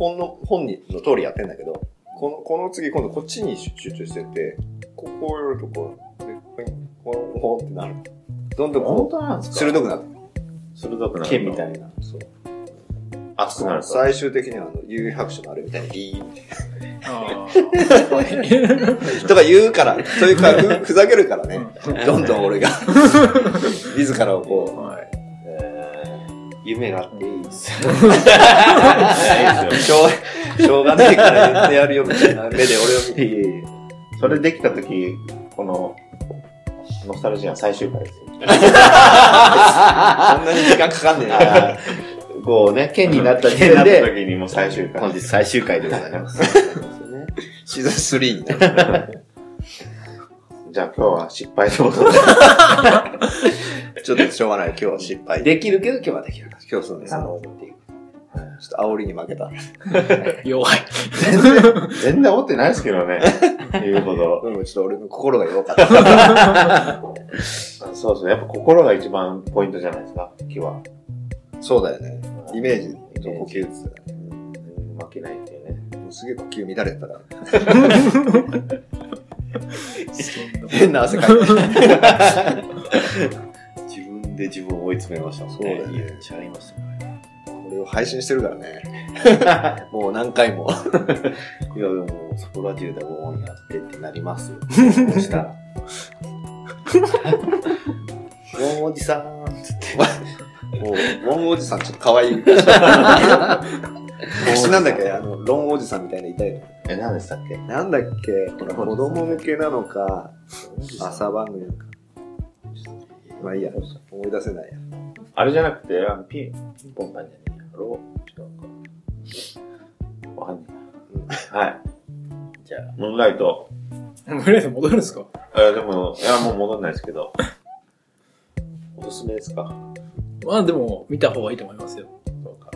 本の本にの通りやってんだけどこのこの次今度こっちに集中しててここをやるとこうでこうこうこうってなるどんどんこ当なんでう鋭くなって鋭くなる。剣みたいな。そう熱くなると。最終的にはあの悠々白書のあれみたいにビーンってあとか言うからそういうかふふざけるからねどんどん俺が 自らをこあ。はい。夢があっていいです。しょうしょうがないから言ってやるよみたいな目で俺を見てそれできたとき、この、ノスタルジア最終回ですよ。そんなに時間かかんねえな こうね、剣になった時な点で、った時にもう最終回本。日最終回でございます。シーズン3になるじゃあ今日は失敗ということで。ちょっとしょうがない今日は失敗できるけど今日はできる。今日そうですなねるほどっていう。ちょっと煽りに負けた弱い。全然思ってないですけどね。言うほど。うんちょっと俺の心が弱かった そうそう。やっぱ心が一番ポイントじゃないですか、今日は。そうだよねイメージと呼吸です負けないっていうね。もうすげえ呼吸乱れてたから変な汗かいてで自分を追い詰めましたもんね。そうだよね。言っちゃいましたね。これを配信してるからね。もう何回も。いや、でも、そこら中でオンやってってなりますよ。そしたら。もうおじさんつって。もうロンおじさんちょっと可愛い。昔なんだっけ？あのロンおじさんみたいないたよねえ、何でしたっけ？なんだっけ？ほら子供向けなのか。朝番組なのかまあいいや思い出せないやあれじゃなくて、あのピン、ピンポンパンじゃねえやろ違うか。わかん。はい。じゃあ、ムーンライト。ムーンライト戻るんですか？えでも、いや、もう戻んないですけど。おすすめですか？まあでも、見た方がいいと思いますよ。そうか。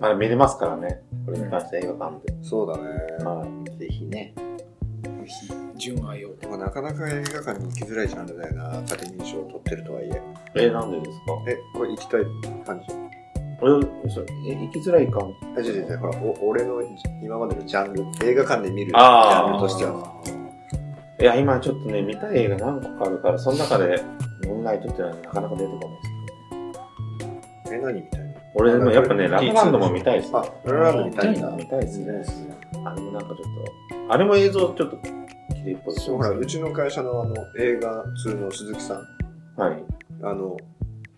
まだ見れますからね。これに関しては映画館で。そうだねはぜひね。純愛を。でもなかなか映画館に行きづらいジャンルだよなアカデミー賞を取ってるとはいえい。え、なんでですか？えこれ行きたい感じ？俺、そうえ、行きづらいかも。あ違う違う違うほらお俺の今までのジャンル映画館で見るジャンルとしてはいや、今ちょっとね、見たい映画何個かあるから、その中で、ムーンライトってのはなかなか出てこないですえ何みたいな俺でもやっぱね、ラブランドも見たいですね。あララランド見たいんだ見たいですね。あれもなんかちょっと、あれも映像ちょっと綺麗っぽいですそうほらうちの会社のあの映画通の鈴木さんはい。あの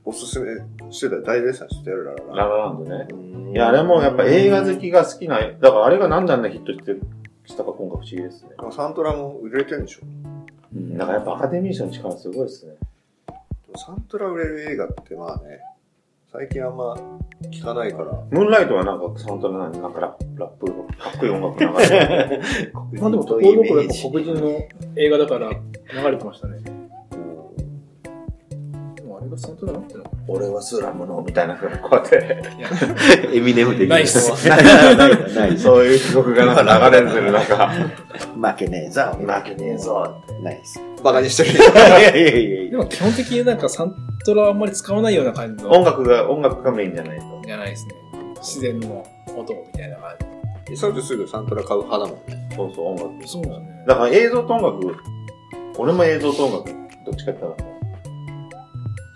おすすめしてた大絶賛してるラララララランドね。ンいや、あれもやっぱ映画好きが好きな、だからあれがなんであんなヒットしてしたか今回不思議ですね。サントラも売れてるんでしょうん。だからやっぱアカデミー賞の力すごいですね。サントラ売れる映画ってまあね最近あんま聞かないから。ムーンライトはなんかサントラなんで、なんかラップ、ラップ、かっこいい音楽流れてる。まあでも、ところどころやっぱ黒人の映画だから流れてましたね。でもあれがサントラなっての？か俺はスラムのみたいな風にこうやって、エミネム的ナイスない ないないないそういう曲がなんか流れてる中、負けねえぞ。負けねえぞ。ナイス。バカにしてる。いやいやいやいや。でも基本的になんかサントラはあんまり使わないような感じの。音楽が、音楽がメインじゃないと。じゃないですね。自然の音みたいな感イサウすぐサントラ買う派だもんねそうそう、音楽。そうですね。だから映像と音楽、俺も映像と音楽、どっちかって言ったら、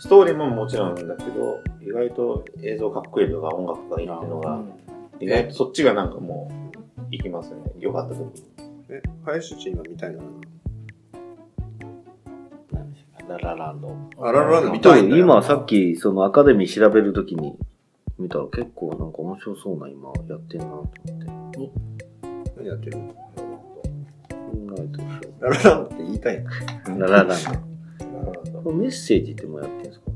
ストーリーももちろんだけど、意外と映像かっこいいとか音楽がいいっていうのが、意外とそっちがなんかもう、いきますね。よかった時に。え林地今みたいなララランド。あララランド見とたいんだよ今さっきそのアカデミー調べるときに見たら結構なんか面白そうな今やってんなと思って。何やってる？ライトでしララランドって言いたいのょ。ララランド。これメッセージってもうやってんすか？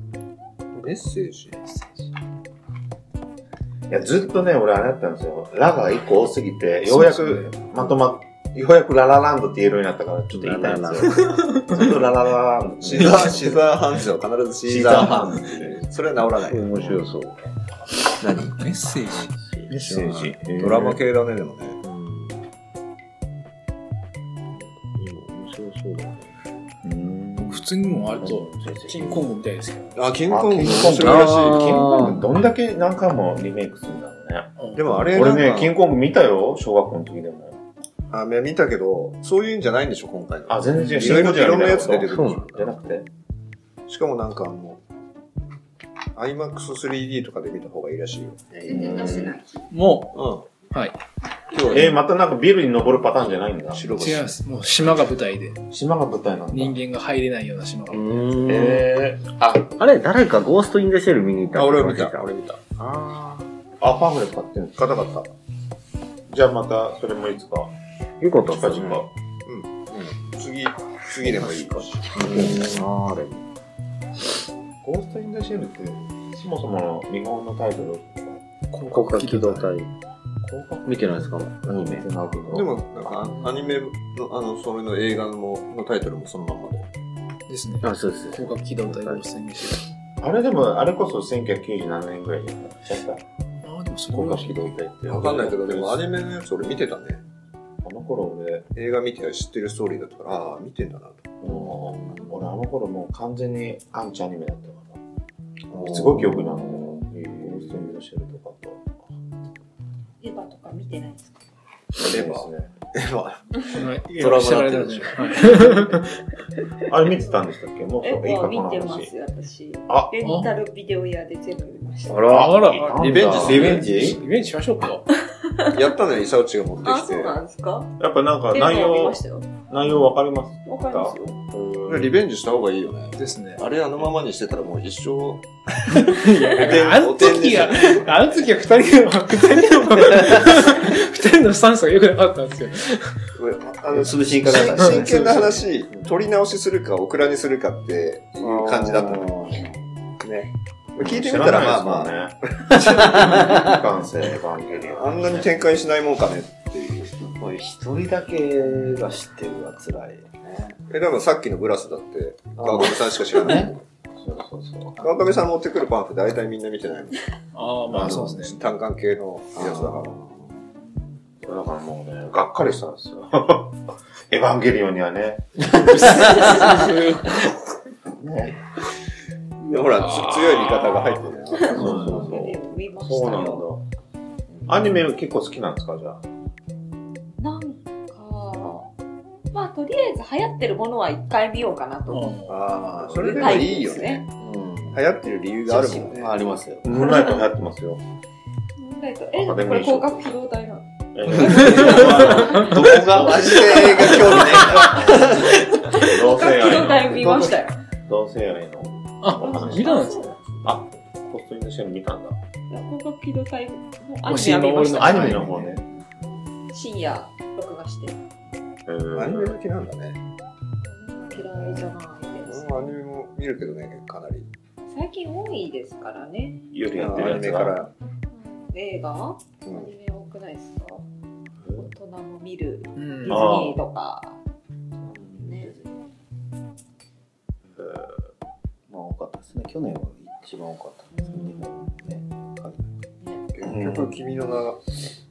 メッセージ？いや、ずっとね、俺あれだったんですよ。ラが一個多すぎて、ようやくまとまっ、ようやくララランドって言えるようになったから、ちょっと言いたいんですよ。ずっとラララランド。シザー、シザーハンズは必ずシザーハンズ。それは治らない。面白そう。何？メッセージメッセージ。ドラマ系だね、でもね。今面白そうだね。普通にもうあれと、キングコングみたいですけど。あ、キングコング面白いらしあーキングコングどんだけ何回もリメイクするんだろうね。い。でもあれ、俺ね、キンググコング見たよ、小学校の時でも。あ、見たけど、そういうんじゃないんでしょ、今回の。あ、全然違う。いろいろいろんなやつ出てくるそうなんだ。じゃなくて？しかもなんかあの、IMAX3D とかで見た方がいいらしいよ。全然出してない。もうん。はい。今日えー、またなんかビルに登るパターンじゃないんだ。違います。もう島が舞台で、島が舞台なんだ。人間が入れないような島が。うん。えー、あ、あれ、誰かゴーストインデシェル見に行ったあ、俺見た。あ俺見た。ああ、パンフレット買ってるんですか硬かった。じゃあまた、それもいつか、ー。よかったっす近ね。々。次、次でもいいか。うんあれ。ゴーストインダシェルって、そもそもの日本のタイトル、広角機動隊。見てないですか？アニメ。でも、なんか、アニメの、あの、それの映画ののタイトルもそのまんまで。ですね。あ、そうです。広角機動隊を宣言してあれでも、あれこそ1997年ぐらいにやっちゃった。る。ああ、でもそれは広角機動隊って。わかんないけど、でもアニメのやつ俺見てたね。あの頃俺、映画見て知ってるストーリーだったから、ああ、見てんだなと。俺あの頃もう完全にアンチアニメだったから。すごい記憶なの。ゴーストインダシェルとかと。エヴァとか見てないですか？レバですね。エヴァ。はいドラマになってるでしょはい あれ見てたんでしたっけ？もういいかヴァ見てこの話。ます、私。あレンタルビデオ屋で全部見ました。あら。あら、リベンジリベンジリベンジしましょうか。やったのよ、イサウチが持ってあ、きてそう。なんですか？やっぱなんか内容ァ見ま、したよ。内容わかります？わかりますよ。リベンジした方がいいよね。ですね。あれあのままにしてたらもう一生、いや、あの時は、あの時は二人の、二人の、二人のスタンスが良くなかったんですよ。あの、潰しにかかった。真剣な話、取り直しするか、オクラにするかっていう感じだったの。ね。聞いてみたらまあまあ、あ。感性、エヴァンゲリオン。あんなに展開しないもんかねっていう。これ一人だけが知ってるは辛いよね。え、でもさっきのブラスだって、川上さんしか知らない。そうそうそう。川上さん持ってくるパンフ大体みんな見てないもん。ああ、まあそうですね。単管系のやつだから。だからもうね、がっかりしたんですよ。エヴァンゲリオンにはね。ねでほら、つ強い味方が入ってる。そうそうそう。そうなんだしたよ。。アニメ結構好きなんですかじゃあ？なんか、まあとりあえず流行ってるものは一回見ようかなと思ああ、う。それでもいいよね。うん。流行ってる理由があるもんね。ありますよ。ムーンライト流行ってますよ。え、でもこれ広角機動隊なの。えどこがマジで映画興味ね同性広角機動愛隊見ましたよ。の。同性愛の。あ、見たんですか？あ、コストインダシェル見たんだ。広角機動隊もアニメは見ました。アニメの方ね。深夜録画して。アニメ好きなんだね。嫌いじゃないです。アニメも見るけどね、かなり。最近多いですからね。夜やアってるやつら。映画？アうんニメ多くないですか？大人も見る。うんディズニーとか。ですね。去年は一番多かったですね。日本ね。結局、君の名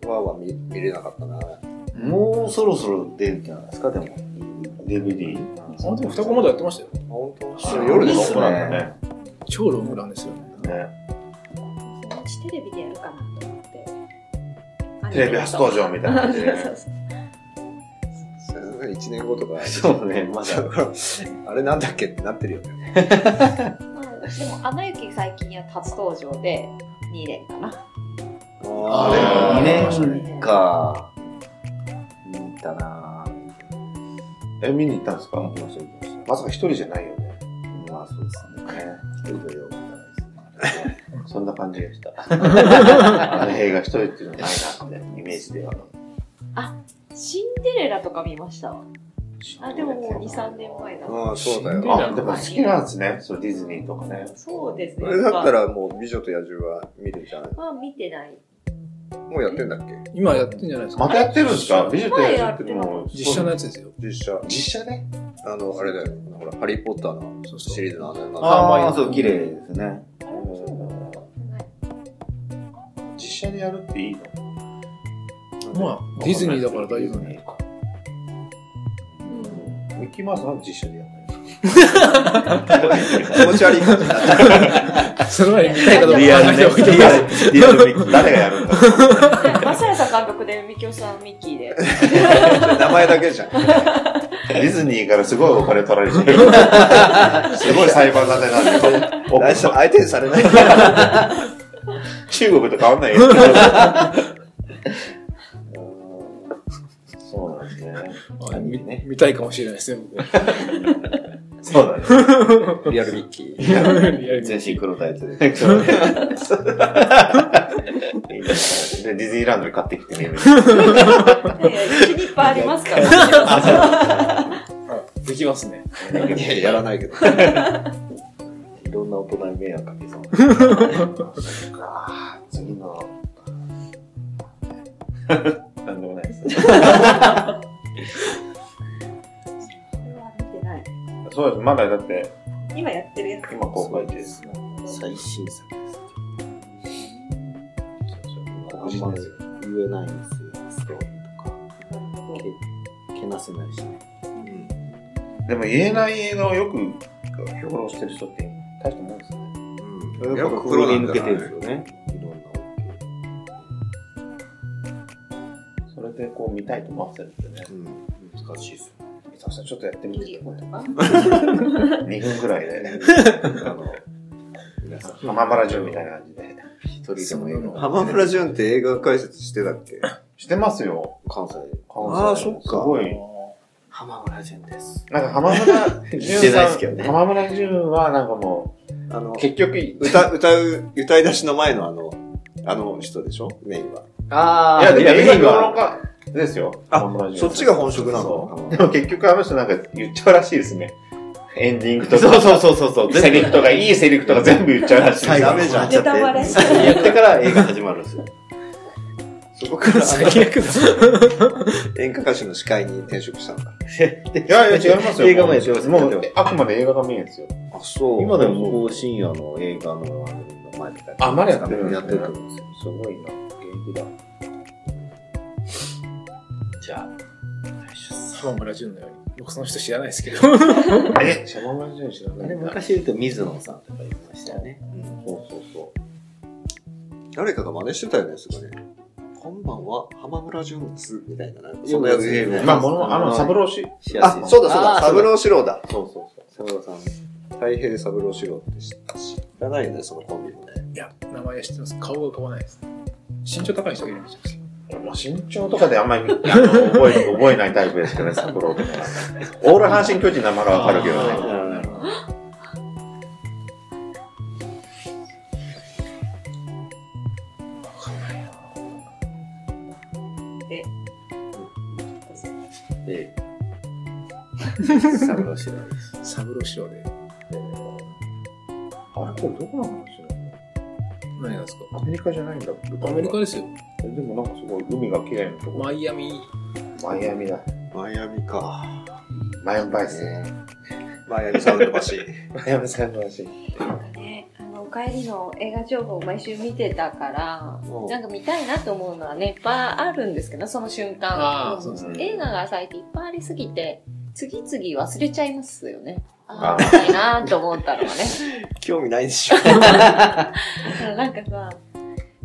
はは見見れなかったな。もうそろそろ出るんじゃないですか、でも。DVD? あ、でも双子まだやってましたよ。本当あ夜でしょ？いいっすねそうなんだね。超ロングランですよね。ね。そのうちテレビでやるかなと思って。テレビ初登場みたいな感じでそうそう1年後とか。そうね、まだ。あれなんだっけってなってるよね。まあでも、アナ雪最近や初登場で2年かな。あ2れ年か。見たなえ、見に行ったんですか？ぁ。行きました、行きましまさか一人じゃないよね。た。まあそうですね。一人でよくないですね。そんな感じでした。あの映画一人っていうのはないなって、イメージでは。シンデレラとか見ました？わ。あ、でももう2、3年前だ。ああ、そうだよ。あ、でも好きなんですね。そう、ディズニーとかね。そうですね。それだったらもう、美女と野獣は見るんじゃないまあ見てない。もうやってんだっけ？今やってんじゃないですか。またやってるんですか？美女と野獣ってもう。実写のやつですよ。実写。実写ね。あの、あれだよ。ほら、ハリーポッターのシリーズのあの、なんかああ、そう、綺麗ですね。実写でやるっていいの？まあ、ディズニーだから大丈夫ね。ミッキーマウスなんで実写でやったの気持ち悪い感じになっちゃその前に見たいかどうか考リアル。誰がやるんだマサヤさん監督でミキオさんミッキーで。う。名前だけじゃん。ディズニーからすごいお金取られちゃう。すごい裁判沙汰なんで。相手にされない。中国と変わんないよ。ね。あ見見たいかもしれないですね、僕そうだね。リアルミッキー。全身黒タイツで。ディズニーランドで買ってきてみる。いやいやうちにいっぱいありますから。あできますね。いや、やらないけど。いろんな大人に迷惑かけそう。次の。なんでもないです。見てない。そうです。まだだって、今やってるやつ。今公開中です。最新作です。黒人ですよ。言えないんですよ、ストーリーとか。けけなせないしね。でも言えない映画をよく評論してる人って大したもんですよね。うん。やっぱプロなんだ向けてるんなですよね。こう見たいと思わせるってね。うん。難しいですよ。伊沢さんちょっとやってみてミリオとか。2分くらいで、あの、皆さん、浜村淳みたいな感じで。一人でも映画を浜村淳って映画解説してたっけ？してますよ。関西。あーそっかすごい。浜村淳です。なんか浜村淳さん、ですけどね浜村淳はなんかもあのう、、結局、歌、歌う、歌い出しの前のあの、あの人でしょ？メインは。あいや、でも映画評論は。家ですよ。あそっちが本職なの？でも結局あの人なんか言っちゃうらしいですね。エンディングとか。そうそうそうそうそう。セリフとか、いいセリフとか全部言っちゃうらしい。ダメじゃん。ネタバレ。言ってから映画始まるんですよ。そこから最悪だ。演歌歌手の司会に転職したんだ。いやいや、違いますよ。映画もやってますもう、あくまで映画がメインですよ。あ、そう今でもこう深夜の映画の前とかあまだやってるんですねやってると思うんですよ。すごいな。元気だ。じゃあ、浜村淳のように。僕その人知らないですけど。え、シャママンジュン知らない。昔言うと水野さんとか言いましたよね。そうそうそう。誰かが真似してたよね、すごいね。こんばんは、浜村淳です、みたいな。なんかそんなやつまあ、もの、あの、サブローシ。しやすいあ、そうだそうだ、あー三郎四郎だ。そうそうそう。三郎さん。太平三郎四郎って知った知らないよね、そのコンビもね。いや、名前は知ってます。顔が浮かばないです。身長高い人がいるんですよ。まあ、身長とかであんまり、覚え、覚えないタイプですけどね、サブローとか。オール阪神巨人の名前はわかるけどね。うんで、サブローシロです。サブローシロで。あれ、これどこの話なの何がですか？アメリカじゃないんだ。アメリカですよ。でもなんかすごい海が綺麗なとこ。マイアミ。マイアミだ。マイアミか。マイアミバイス。マイアミサウンド橋。マイアミさんの話。ね、あの、お帰りの映画情報を毎週見てたから、うんなんか見たいなと思うのはね、いっぱいあるんですけど、その瞬間。う映画が最近いっぱいありすぎて、次々忘れちゃいますよね。あああ、見たいなと思ったのはね。興味ないでしょ。だからなんかさ、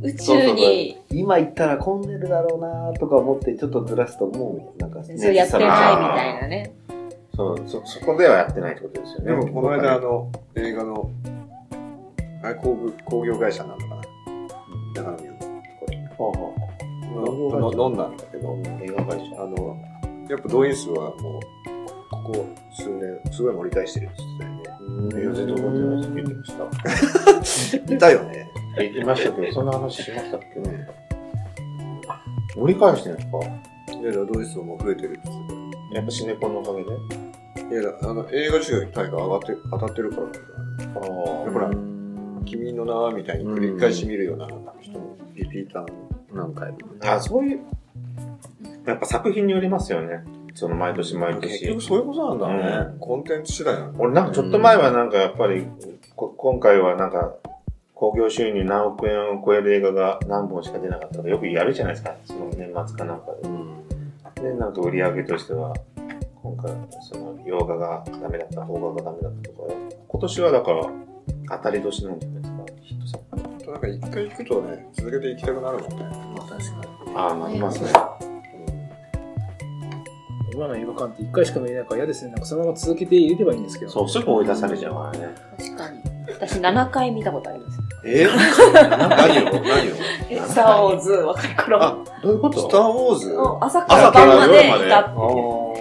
宇宙に。今行ったら混んでるだろうなとか思ってちょっとずらすともうなんかそうやってないみたいなね。そう、そ、そこではやってないってことですよね。でも、この間、あの、映画の、あれ、工具工業会社なのかな長野のとこほうほろの飲んだんだけど、う映画会社。あの、やっぱ動員数はもう、ここ数年、すごい盛り返してるって言って いや、全然覚えてないです。言ってました。たよね。いたよね。言ってましたけど、そんな話しましたっけね。盛り返してるんですか？いやいや、動員数も増えてるって言ってえやっぱシネコンのおかげで？いや、あの、映画授業に大会上がって、当たってるからなんだよあほらうん君の名はみたいに繰り返し見るような人も、リピーターの。何回も。あ、そういう、やっぱ作品によりますよね。その毎年毎年結局。そういうことなんだね。コンテンツ次第なんだ。俺なんかちょっと前はなんかやっぱり、こ今回はなんか、興行収入何億円を超える映画が何本しか出なかったとかよくやるじゃないですか。その年末かなんかで。で、なんか売り上げとしては、今回、その、洋画がダメだった、邦画がダメだったとか、今年はだから、当たり年なんじゃないですか、ヒット作。なんか一回行くとね、続けて行きたくなるもんね。まあ確かああ、なりますね。今の映画館って1回しか見れないから嫌ですね。なんかそのまま続けて入れればいいんですけど。そう、すぐ追い出されちゃうからね。確かに。私7回見たことあります。え？何を？何を？え、スターウォーズ若い頃。あどういうこスター・ウォーズ？の朝か朝からら晩までい夜まで？たっ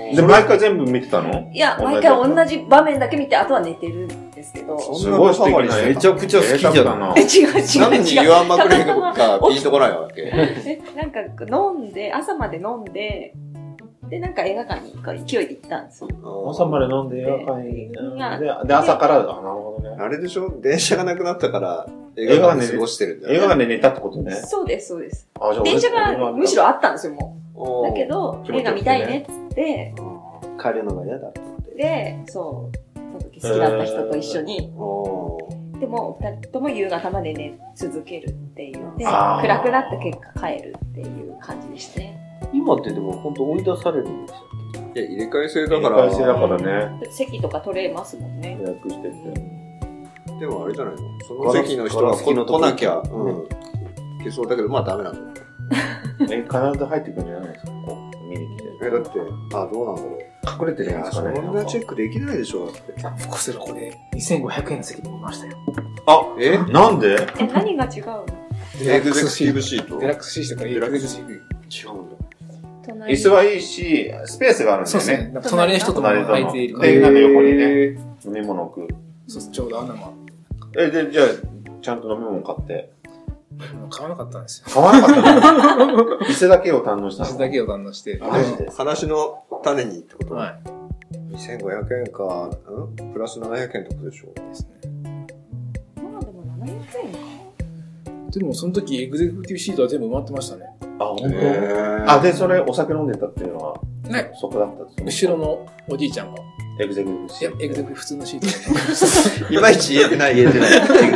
て。で、毎回全部見てたの？いや、毎回同じ場面だけ見て、あとは寝てるんですけど。すごい素敵なめ映ちゃくちゃ好きじゃん。なえ、違う違う違う。何に言わんまくれるかピンとこないわけ。え、なんか飲んで、朝まで飲んで、で、なんか映画館にこう勢いで行ったんですよ。朝まで飲んで映画館に。うんで、で朝から、あ、なるほどね。あれでしょ？電車がなくなったから、映画館で過ごしてるんだよ、ね。映画館で寝たってことね。そうです、そうです。電車がむしろあったんですよ、もう。だけど、映画見たいねっつって、帰るのが嫌だって。で、そう、その時好きだった人と一緒に、でも、二人とも夕方まで寝続けるっていう。で、暗くなった結果帰るっていう感じでしたね。今ってでも本当追い出されるんですよ。いや、入れ替え制だから。だから。だからね。席とか取れますもんね。予約してて。でもあれじゃないの？その席の人が来なきゃ、うん。消そうだけど、まあダメなんだよ。え、必ず入ってくるんじゃないですか？こう見に来て。え、だって、あ、どうなんだろう。隠れてるんですかね？んなチェックできないでしょ、だって。こせらこれ、2500円の席で見ましたよ。あ、え？なんで？え、何が違うの？エグゼクティブシート？デラックス C とかエグゼクティブ違うんだ。隣椅子はいいし、スペースがあるんだよね。そうですね。隣の人とも隣との。空いているから。で、なんか横にね、飲み物置く。そうちょうど穴もえ、で、じゃあ、ちゃんと飲み物買って。買わなかったんですよ。買わなかったの？椅子だけを堪能したの？私だけを堪能して。マジで？話の種にってこと？はい。2500円か、ん？プラス700円ってことでしょですね。まあでも700円か。でもその時エグゼクティブシートは全部埋まってましたね。あ、本当？あ、で、それお酒飲んでたっていうのは、ね。そこだったんです後ろのおじいちゃんが、エグゼクティブいやシー、トエグゼクティブ普通のシート。いまいち言えてない。言えてな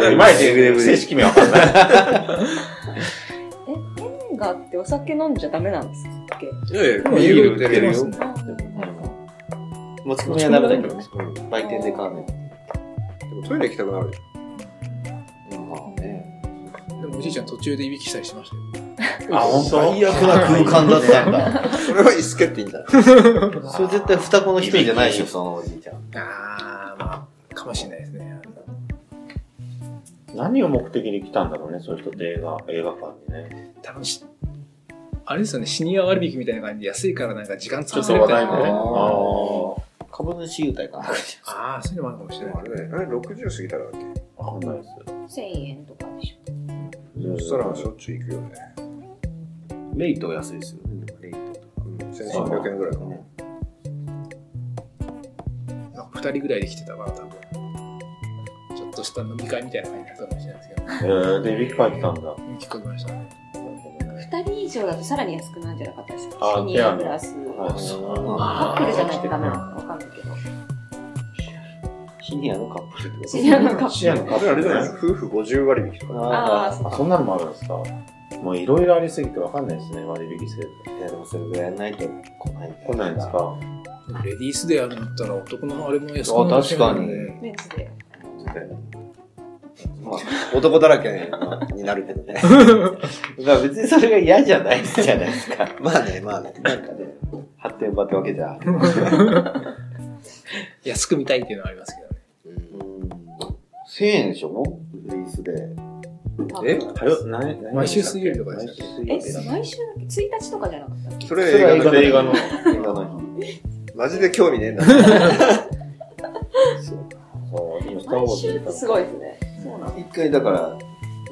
い。いまいち正式名わかんない。え、ペンガってお酒飲んじゃダメなんですっけいやいや、でもビール出てるよ持ち込みはダメだけどね。売店で買わないと。でもトイレ行きたくなるでしまあね。でもおじいちゃん途中でいびきしたりしましたよ。あ、本当？最悪な空間だったんだ。ょ。それは椅子蹴っていいんだ。それ絶対双子の人じゃないよ、そのおじいちゃん。あー、まあ、かもしれないですね。何を目的に来たんだろうね、そういう人って映画、映画館にね。多分し、あれですよね、シニア割引みたいな感じで安いからなんか時間作ってるみたいな。あ株主優待かな。ああ、そういうのもあるかもしれない。あれね、あれ60過ぎたらだっけ？あ。わかんないです。1000円とかでしょ。そしたらしょっちゅう行くよね。レイト安いですよね。レイト。うん、1300円ぐらいかな。なんか二人ぐらいで来てたから、多分。ちょっとした飲み会みたいな感じだったかもしれないですけど、えー、で、ビッグ書いてたんだ。聞こえましたね。2人以上だとさらに安くなるんじゃなかったですか？あシニアプラス。はいカップルじゃないとダメなのかわかんないけど。シニアのカップルってこと？シニアのカップル。シニアのカップルあれじゃない夫婦50割引とか。ああ、そあ、そんなのもあるんですか？もういろいろありすぎてわかんないですね、割引制度。いや、でもそれぐらいやんないと来ない。来ないんですか？レディースでやるんだったら男のあれも安くあなる確かにう。メンズで。まあ、男だらけになるけどね。だから別にそれが嫌じゃないじゃないですか。まあね、まあね。なんかね、発展場ってわけじゃ。安く見たいっていうのはありますけどね。うん1000円でしょ？レースで。え？はよ、なに毎週水曜日とかですねえ、毎週1日とかじゃなかったっけ？それ映画の映画の。映画の日。マジで興味ねえんだ。毎週ってすごいですね。そうなの。一回だから、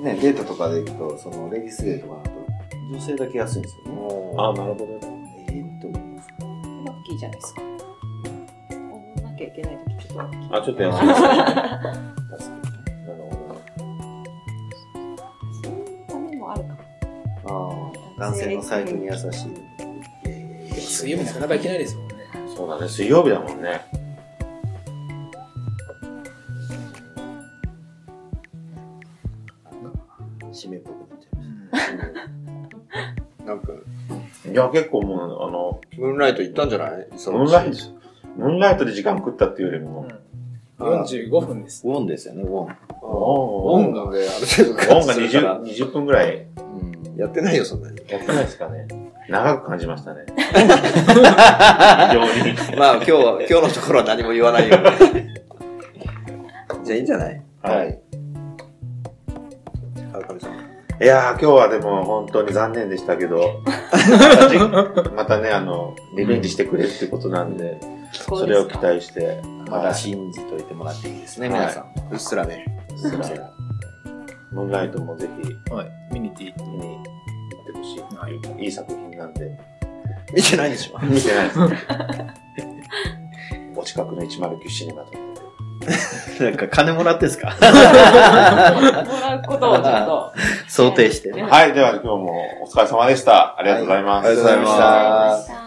ね、デートとかで行くと、そのレディースデーとかだと、女性だけ安いんですよね。あ、なるほど。えーっと思います。きいじゃないですか。なきゃいけないときちょっと。あ、ちょっと安いですね。確かに男性のサイズに優しい。水曜日なかなか行けないですもんね。そうだね、水曜日だもんね。締めっぽくなっちゃいまなんか、いや、結構もう、あの、ムーンライト行ったんじゃない？ムーンライト、ムーンライトで時間食ったっていうよりも、45分です。ウォンですよね、ウォン。オ音楽である程度ンが20 20分ぐらいうん。やってないよ、そんなに。やってないですかね。長く感じましたね。非常に。まあ今日は、今日のところは何も言わないよ。じゃあいいんじゃない？はい。川上さん。いやー、今日はでも本当に残念でしたけど、またね、あの、リベンジしてくれるってことなんで、それを期待して、まだ信じといてもらっていいですね、はい皆さん。うっすらね。すらムーンライトもぜひはい。見に行っていい見に行ってほしいっていう、いい作品なんで、見てないでしょ見てないです。お近くの109シネマとかなんか金もらってんすか？もらうことをちょっと。想定してね。で。はい、では今日もお疲れ様でした。ありがとうございます。はいありがとうございました